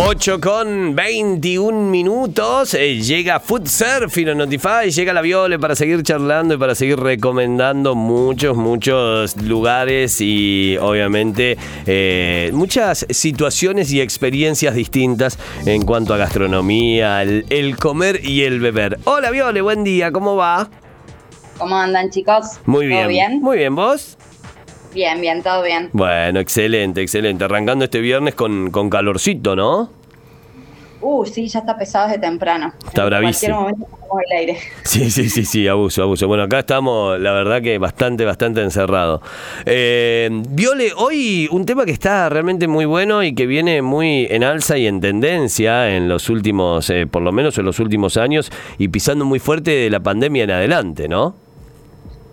8 con 21 minutos. eh, llega Food Surfing en Notify. Llega la Viole para seguir charlando y para seguir recomendando muchos, muchos lugares y obviamente eh, muchas situaciones y experiencias distintas en cuanto a gastronomía, el, el comer y el beber. Hola Viole, buen día, ¿cómo va? ¿Cómo andan chicos? Muy bien. ¿Todo bien? Muy bien, ¿vos? Bien, bien, todo bien. Bueno, excelente, excelente. Arrancando este viernes con, con calorcito, ¿no? Uh, sí, ya está pesado desde temprano. Está En bravísimo. cualquier momento el aire. Sí, sí, sí, sí, abuso, abuso. Bueno, acá estamos, la verdad que bastante, bastante encerrado. Eh, Viole, hoy un tema que está realmente muy bueno y que viene muy en alza y en tendencia en los últimos, eh, por lo menos en los últimos años, y pisando muy fuerte de la pandemia en adelante, ¿no?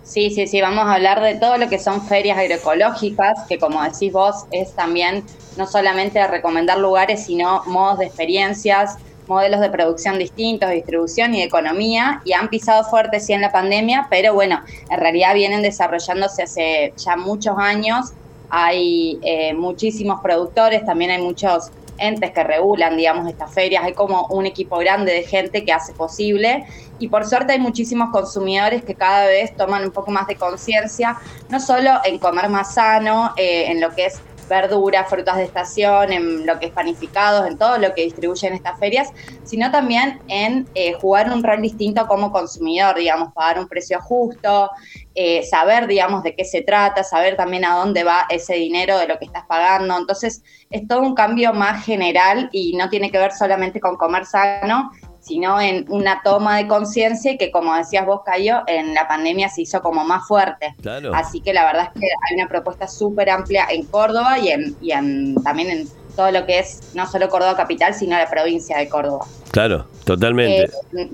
Sí, sí, sí, vamos a hablar de todo lo que son ferias agroecológicas, que como decís vos, es también no solamente recomendar lugares, sino modos de experiencias, modelos de producción distintos, distribución y economía, y han pisado fuerte sí en la pandemia, pero bueno, en realidad vienen desarrollándose hace ya muchos años, hay eh, muchísimos productores, también hay muchos entes que regulan, digamos, estas ferias, hay como un equipo grande de gente que hace posible. Y por suerte hay muchísimos consumidores que cada vez toman un poco más de conciencia, no solo en comer más sano, eh, en lo que es verduras, frutas de estación, en lo que es panificados, en todo lo que distribuyen estas ferias, sino también en eh, jugar un rol distinto como consumidor, digamos, pagar un precio justo, eh, saber, digamos, de qué se trata, saber también a dónde va ese dinero de lo que estás pagando. Entonces, es todo un cambio más general y no tiene que ver solamente con comer sano, sino en una toma de conciencia y que, como decías vos, Cayo, en la pandemia se hizo como más fuerte. Claro. Así que la verdad es que hay una propuesta súper amplia en Córdoba y, en, y en, también en todo lo que es no solo Córdoba capital, sino la provincia de Córdoba. Claro, totalmente. Eh,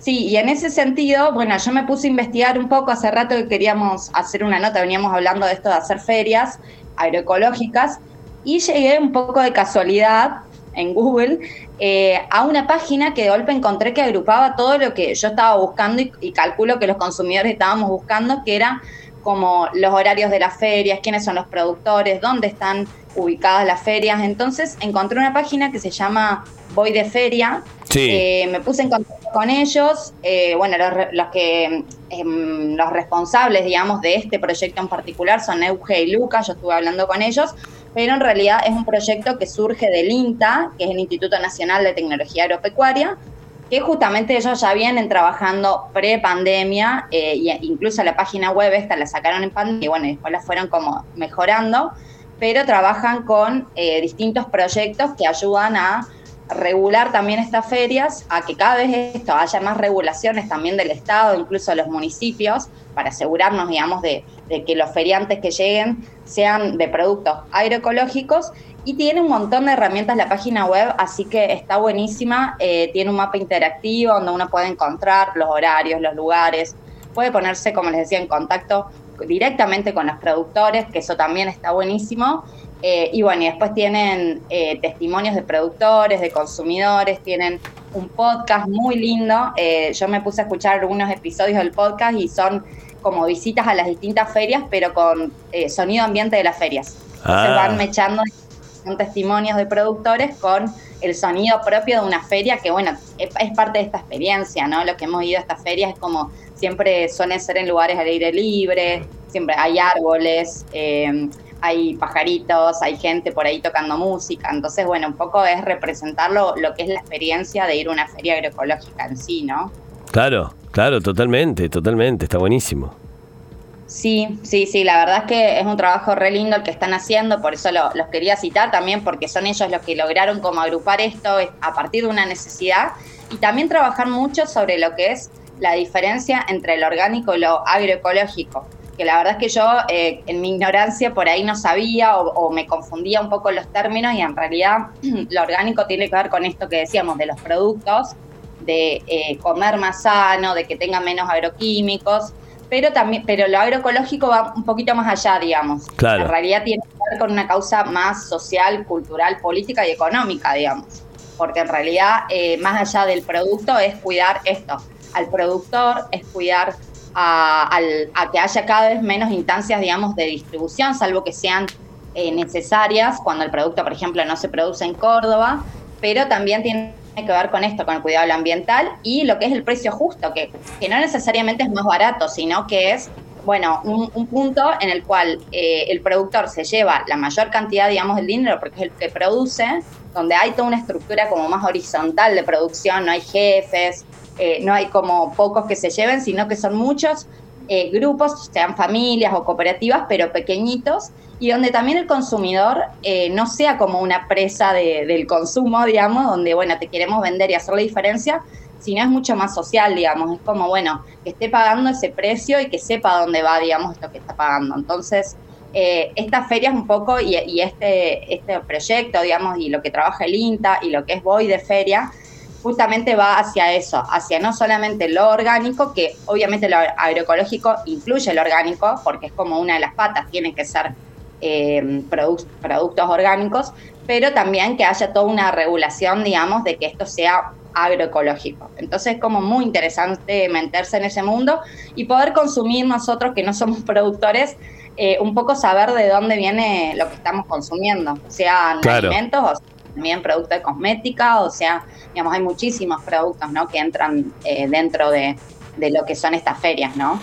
sí, y en ese sentido, bueno, yo me puse a investigar un poco, hace rato que queríamos hacer una nota, veníamos hablando de esto de hacer ferias agroecológicas, y llegué un poco de casualidad en Google eh, a una página que de golpe encontré que agrupaba todo lo que yo estaba buscando y, y calculo que los consumidores estábamos buscando, que era como los horarios de las ferias, quiénes son los productores, dónde están ubicadas las ferias. Entonces encontré una página que se llama Voy de Feria. Sí. Eh, me puse en contacto con ellos. eh, bueno, los, los que em, los responsables, digamos, de este proyecto en particular son Euge y Lucas. Yo estuve hablando con ellos, pero en realidad es un proyecto que surge del INTA, que es el Instituto Nacional de Tecnología Agropecuaria, que justamente ellos ya vienen trabajando pre-pandemia, eh, incluso la página web esta la sacaron en pandemia y bueno, después la fueron como mejorando, pero trabajan con eh, distintos proyectos que ayudan a regular también estas ferias, a que cada vez esto haya más regulaciones también del Estado, incluso de los municipios, para asegurarnos, digamos, de que los feriantes que lleguen sean de productos agroecológicos y tiene un montón de herramientas la página web, así que está buenísima. Eh, tiene un mapa interactivo donde uno puede encontrar los horarios, los lugares, puede ponerse, como les decía, en contacto directamente con los productores, que eso también está buenísimo. Eh, y bueno, y después tienen eh, testimonios de productores, de consumidores, tienen un podcast muy lindo. Eh, yo me puse a escuchar algunos episodios del podcast y son como visitas a las distintas ferias, pero con eh, sonido ambiente de las ferias. Entonces Ah. van mechando testimonios de productores con el sonido propio de una feria que, bueno, es, es parte de esta experiencia, ¿no? Lo que hemos ido a estas ferias es como siempre suelen ser en lugares al aire libre, siempre hay árboles, eh, hay pajaritos, hay gente por ahí tocando música. Entonces, bueno, un poco es representar lo, lo que es la experiencia de ir a una feria agroecológica en sí, ¿no? Claro, claro, totalmente, totalmente, está buenísimo. Sí, sí, sí, la verdad es que es un trabajo re lindo el que están haciendo, por eso lo- los quería citar también, porque son ellos los que lograron como agrupar esto es- a partir de una necesidad y también trabajar mucho sobre lo que es la diferencia entre lo orgánico y lo agroecológico, que la verdad es que yo eh, en mi ignorancia por ahí no sabía o, o me confundía un poco los términos y en realidad lo orgánico tiene que ver con esto que decíamos de los productos, de eh, comer más sano, de que tenga menos agroquímicos, pero también, pero lo agroecológico va un poquito más allá, digamos. Claro. En realidad tiene que ver con una causa más social, cultural, política y económica, digamos. Porque en realidad, eh, más allá del producto, es cuidar esto. Al productor, es cuidar a, al- a que haya cada vez menos instancias, digamos, de distribución, salvo que sean eh, necesarias cuando el producto, por ejemplo, no se produce en Córdoba. pero también tiene que ver con esto, con el cuidado ambiental y lo que es el precio justo, que, que no necesariamente es más barato, sino que es bueno, un, punto en el cual eh, el productor se lleva la mayor cantidad, digamos, del dinero porque es el que produce, donde hay toda una estructura como más horizontal de producción, no hay jefes, eh, no hay como pocos que se lleven, sino que son muchos eh, grupos, sean familias o cooperativas, pero pequeñitos, y donde también el consumidor no sea como una presa del consumo, digamos, donde, bueno, te queremos vender y hacer la diferencia, sino es mucho más social, digamos, es como, bueno, que esté pagando ese precio y que sepa dónde va, digamos, esto que está pagando. Entonces, eh, esta feria es un poco, y, este, este proyecto, digamos, y lo que trabaja el INTA y lo que es Voy de Feria, justamente va hacia eso, hacia no solamente lo orgánico, que obviamente lo agroecológico incluye lo orgánico, porque es como una de las patas, tiene que ser eh, productos orgánicos, pero también que haya toda una regulación, digamos, de que esto sea agroecológico. Entonces es como muy interesante meterse en ese mundo y poder consumir nosotros que no somos productores, eh, un poco saber de dónde viene lo que estamos consumiendo, sean alimentos o también productos de cosmética, o sea, digamos, hay muchísimos productos ¿no? que entran eh, dentro de, lo que son estas ferias, ¿no?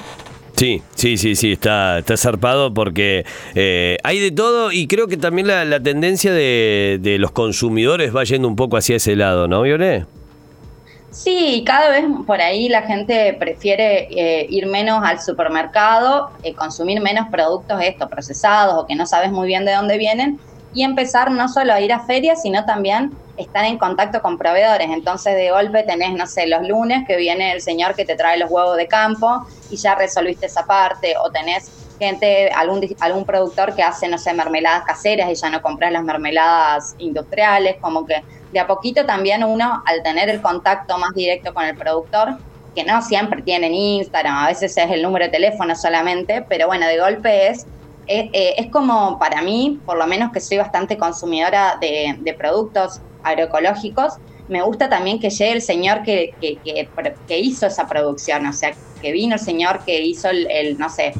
Sí, sí, sí, sí, está, está zarpado porque eh, hay de todo y creo que también la, tendencia de, de, los consumidores va yendo un poco hacia ese lado, ¿no, Violet? Sí, cada vez por ahí la gente prefiere eh, ir menos al supermercado, eh, consumir menos productos estos procesados o que no sabes muy bien de dónde vienen y empezar no solo a ir a ferias, sino también estar en contacto con proveedores. Entonces de golpe tenés, no sé, los lunes que viene el señor que te trae los huevos de campo y ya resolviste esa parte o tenés gente, algún, algún productor que hace, no sé, mermeladas caseras y ya no compras las mermeladas industriales, como que de a poquito también uno, al tener el contacto más directo con el productor, que no siempre tienen Instagram, a veces es el número de teléfono solamente, pero bueno, de golpe es, es, eh, como para mí, por lo menos que soy bastante consumidora de, productos agroecológicos, me gusta también que llegue el señor que, que, hizo esa producción, o sea, que vino el señor que hizo el, no sé,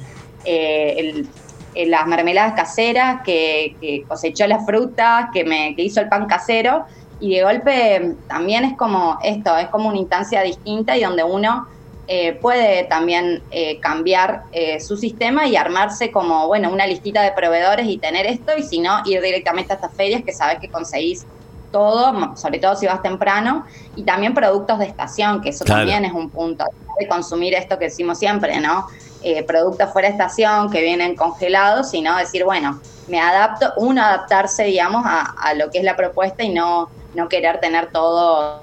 eh, las mermeladas caseras, que, cosechó las frutas, que, me, que hizo el pan casero y de golpe también es como esto, es como una instancia distinta y donde uno eh, puede también eh, cambiar eh, su sistema y armarse como, bueno, una listita de proveedores y tener esto, y si no, ir directamente a estas ferias que sabes que conseguís todo, sobre todo si vas temprano, y también productos de estación, que eso también es un punto de consumir esto que decimos siempre, ¿no? productos fuera de estación que vienen congelados, sino decir, bueno, me adapto, uno adaptarse, digamos, a lo que es la propuesta y no no querer tener todo,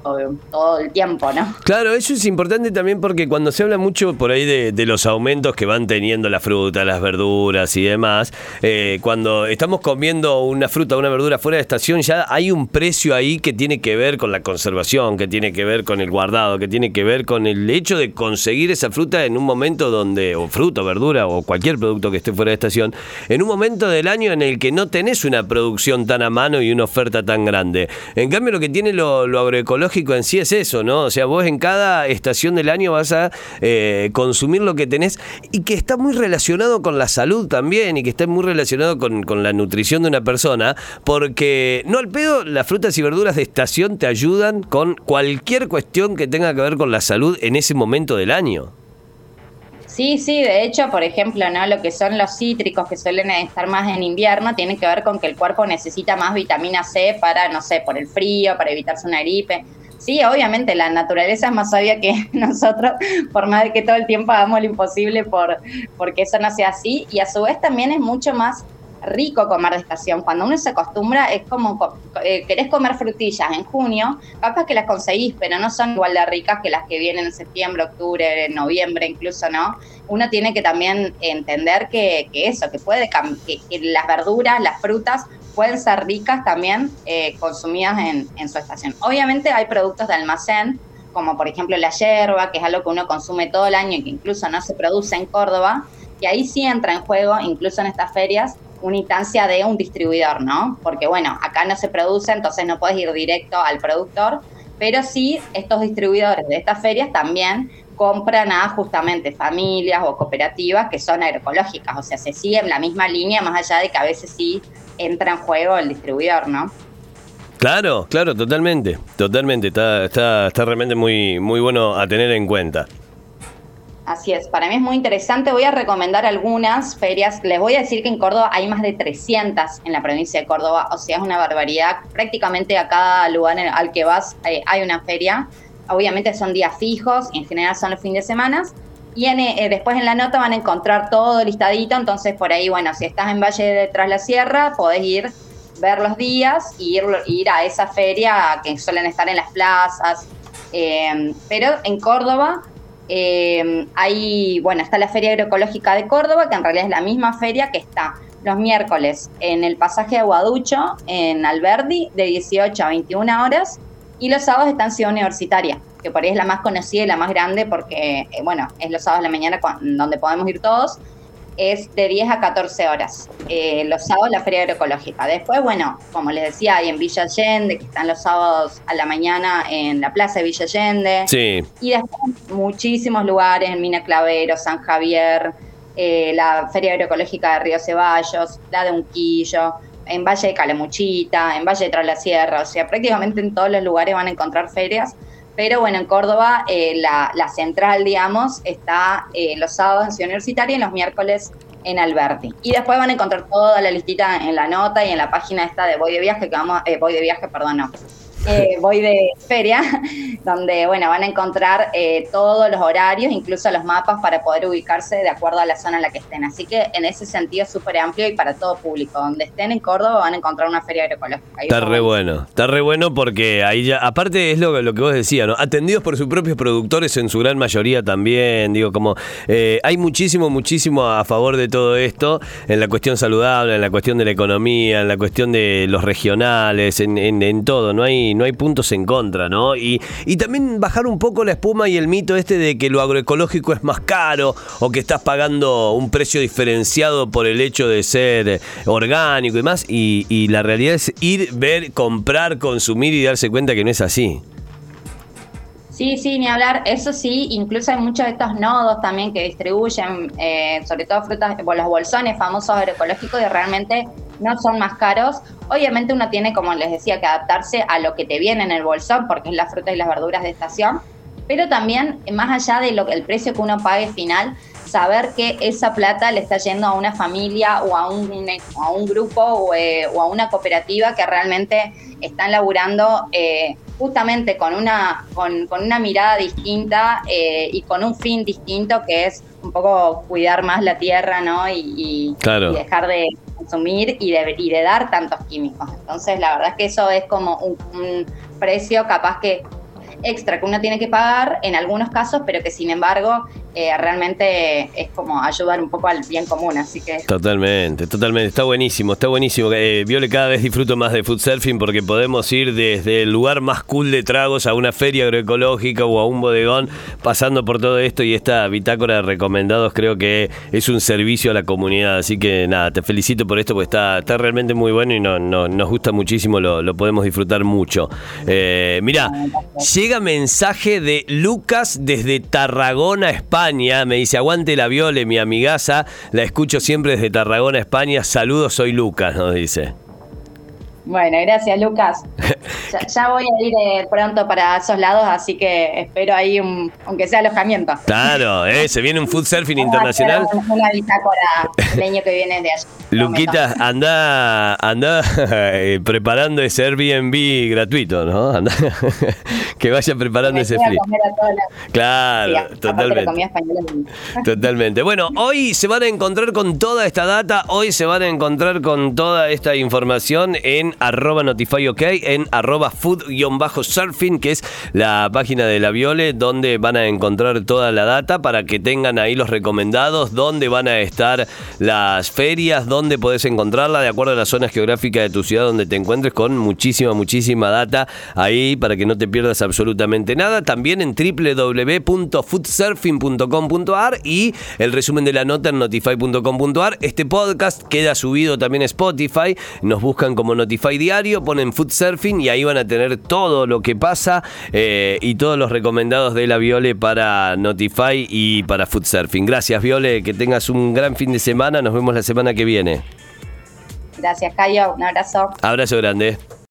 todo el tiempo, ¿no? Claro, eso es importante también porque cuando se habla mucho por ahí de, los aumentos que van teniendo la fruta, las verduras y demás, eh, cuando estamos comiendo una fruta o una verdura fuera de estación, ya hay un precio ahí que tiene que ver con la conservación, que tiene que ver con el guardado, que tiene que ver con el hecho de conseguir esa fruta en un momento donde, o fruta, verdura o cualquier producto que esté fuera de estación, en un momento del año en el que no tenés una producción tan a mano y una oferta tan grande. Cambio, lo que tiene lo, agroecológico en sí es eso, ¿no? O sea, vos en cada estación del año vas a eh, consumir lo que tenés y que está muy relacionado con la salud también y que está muy relacionado con, con la nutrición de una persona, porque no al pedo, las frutas y verduras de estación te ayudan con cualquier cuestión que tenga que ver con la salud en ese momento del año. Sí, sí, de hecho, por ejemplo, ¿no? Lo que son los cítricos que suelen estar más en invierno tienen que ver con que el cuerpo necesita más vitamina C para, no sé, por el frío, para evitarse una gripe. Sí, obviamente la naturaleza es más sabia que nosotros, por más de que todo el tiempo hagamos lo imposible por porque eso no sea así, y a su vez también es mucho más rico comer de estación. Cuando uno se acostumbra, es como eh, querés comer frutillas en junio, capaz que las conseguís, pero no son igual de ricas que las que vienen en septiembre, octubre, noviembre, incluso, ¿no? Uno tiene que también entender que, eso, que puede que, que, las verduras, las frutas pueden ser ricas también eh, consumidas en, en su estación. Obviamente hay productos de almacén, como por ejemplo la hierba, que es algo que uno consume todo el año y que incluso no se produce en Córdoba, y ahí sí entra en juego, incluso en estas ferias, una instancia de un distribuidor, ¿no? Porque bueno, acá no se produce, entonces no puedes ir directo al productor, pero sí estos distribuidores de estas ferias también compran a justamente familias o cooperativas que son agroecológicas, o sea, se sigue en la misma línea, más allá de que a veces sí entra en juego el distribuidor, ¿no? Claro, claro, totalmente, totalmente. Está, está, está realmente muy, muy bueno a tener en cuenta. Así es, para mí es muy interesante. Voy a recomendar algunas ferias. Les voy a decir que en Córdoba hay más de 300 en la provincia de Córdoba, o sea, es una barbaridad. Prácticamente a cada lugar al que vas eh, hay una feria. Obviamente son días fijos en general son los fines de semana. Y eh, después en la nota van a encontrar todo listadito, entonces por ahí, bueno, si estás en Valle de Tras la Sierra, podés ir, ver los días y ir, ir a esa feria que suelen estar en las plazas. Eh, pero en Córdoba eh, hay, bueno, está la Feria Agroecológica de Córdoba, que en realidad es la misma feria que está los miércoles en el pasaje de Aguaducho, en Alberdi, de 18 a 21 horas, y los sábados está en Ciudad Universitaria, que por ahí es la más conocida y la más grande porque, eh, bueno, es los sábados de la mañana donde podemos ir todos. Es de 10 a 14 horas. Eh, los sábados la Feria Agroecológica. Después, bueno, como les decía, hay en Villa Allende, que están los sábados a la mañana en la Plaza de Villa Allende. Sí. Y después muchísimos lugares en Mina Clavero, San Javier, eh, la Feria Agroecológica de Río Ceballos, la de Unquillo en Valle de Calamuchita, en Valle de Tras la Sierra, o sea, prácticamente en todos los lugares van a encontrar ferias. Pero bueno, en Córdoba eh, la, central, digamos, está eh, los sábados en Ciudad Universitaria y los miércoles en Alberti. Y después van a encontrar toda la listita en la nota y en la página esta de Voy de Viaje, que vamos, eh, Voy de Viaje, perdón, no, eh, voy de feria, donde bueno, van a encontrar eh, todos los horarios, incluso los mapas para poder ubicarse de acuerdo a la zona en la que estén. Así que en ese sentido es súper amplio y para todo público. Donde estén en Córdoba van a encontrar una feria agroecológica. está re bueno, está re bueno porque ahí ya, aparte es lo, lo que vos decías, ¿no? Atendidos por sus propios productores en su gran mayoría también, digo, como eh, hay muchísimo, muchísimo a favor de todo esto, en la cuestión saludable, en la cuestión de la economía, en la cuestión de los regionales, en, en todo, no hay no hay puntos en contra, ¿no? Y, y también bajar un poco la espuma y el mito este de que lo agroecológico es más caro o que estás pagando un precio diferenciado por el hecho de ser orgánico y más. Y, y la realidad es ir, ver, comprar, consumir y darse cuenta que no es así. Sí, sí, ni hablar. Eso sí, incluso hay muchos de estos nodos también que distribuyen, eh, sobre todo frutas, los bolsones famosos agroecológicos, y realmente no son más caros. Obviamente uno tiene, como les decía, que adaptarse a lo que te viene en el bolsón, porque es la fruta y las verduras de estación, pero también, más allá de lo que el precio que uno pague final, saber que esa plata le está yendo a una familia o a un, a un grupo o, eh, o, a una cooperativa que realmente están laburando eh, justamente con una, con, una mirada distinta eh, y con un fin distinto que es un poco cuidar más la tierra, ¿no? Y, dejar de consumir y de, y de dar tantos químicos. Entonces, la verdad es que eso es como un precio capaz que extra que uno tiene que pagar en algunos casos, pero que sin embargo eh, realmente es como ayudar un poco al bien común, así que... Totalmente, totalmente, está buenísimo, está buenísimo. Eh, Viole, cada vez disfruto más de food surfing porque podemos ir desde el lugar más cool de tragos a una feria agroecológica o a un bodegón, pasando por todo esto y esta bitácora de recomendados creo que es un servicio a la comunidad, así que nada, te felicito por esto porque está, está realmente muy bueno y no, nos gusta muchísimo, lo, podemos disfrutar mucho. Eh, mira, llega mensaje de Lucas desde Tarragona, España. Me dice, aguante la viole, mi amigaza. La escucho siempre desde Tarragona, España. Saludos, soy Lucas, nos dice. Bueno, gracias Lucas. Ya, voy a ir eh, pronto para esos lados, así que espero ahí, un, aunque sea alojamiento. Claro, eh, se viene un food surfing internacional. Una bitácora el año que viene de allá. Luquita, anda, anda eh, preparando ese Airbnb gratuito, ¿no? Que vaya preparando ese free. Claro, totalmente. Totalmente. Bueno, hoy se van a encontrar con toda esta data, hoy se van a encontrar con toda esta información en arroba notifyok, en arroba food-surfing, que es la página de la Viole, donde van a encontrar toda la data para que tengan ahí los recomendados, dónde van a estar las ferias, dónde podés encontrarla, de acuerdo a la zona geográfica de tu ciudad donde te encuentres, con muchísima, muchísima data ahí para que no te pierdas absolutamente nada. También en www.foodsurfing.com.ar y el resumen de la nota en notify.com.ar. Este podcast queda subido también a Spotify. Nos buscan como Notify Diario, ponen Food Surfing y ahí van a tener todo lo que pasa eh, y todos los recomendados de la Viole para Notify y para Food Surfing. Gracias, Viole, que tengas un gran fin de semana. Nos vemos la semana que viene. Gracias, Cayo. Un abrazo. Abrazo grande.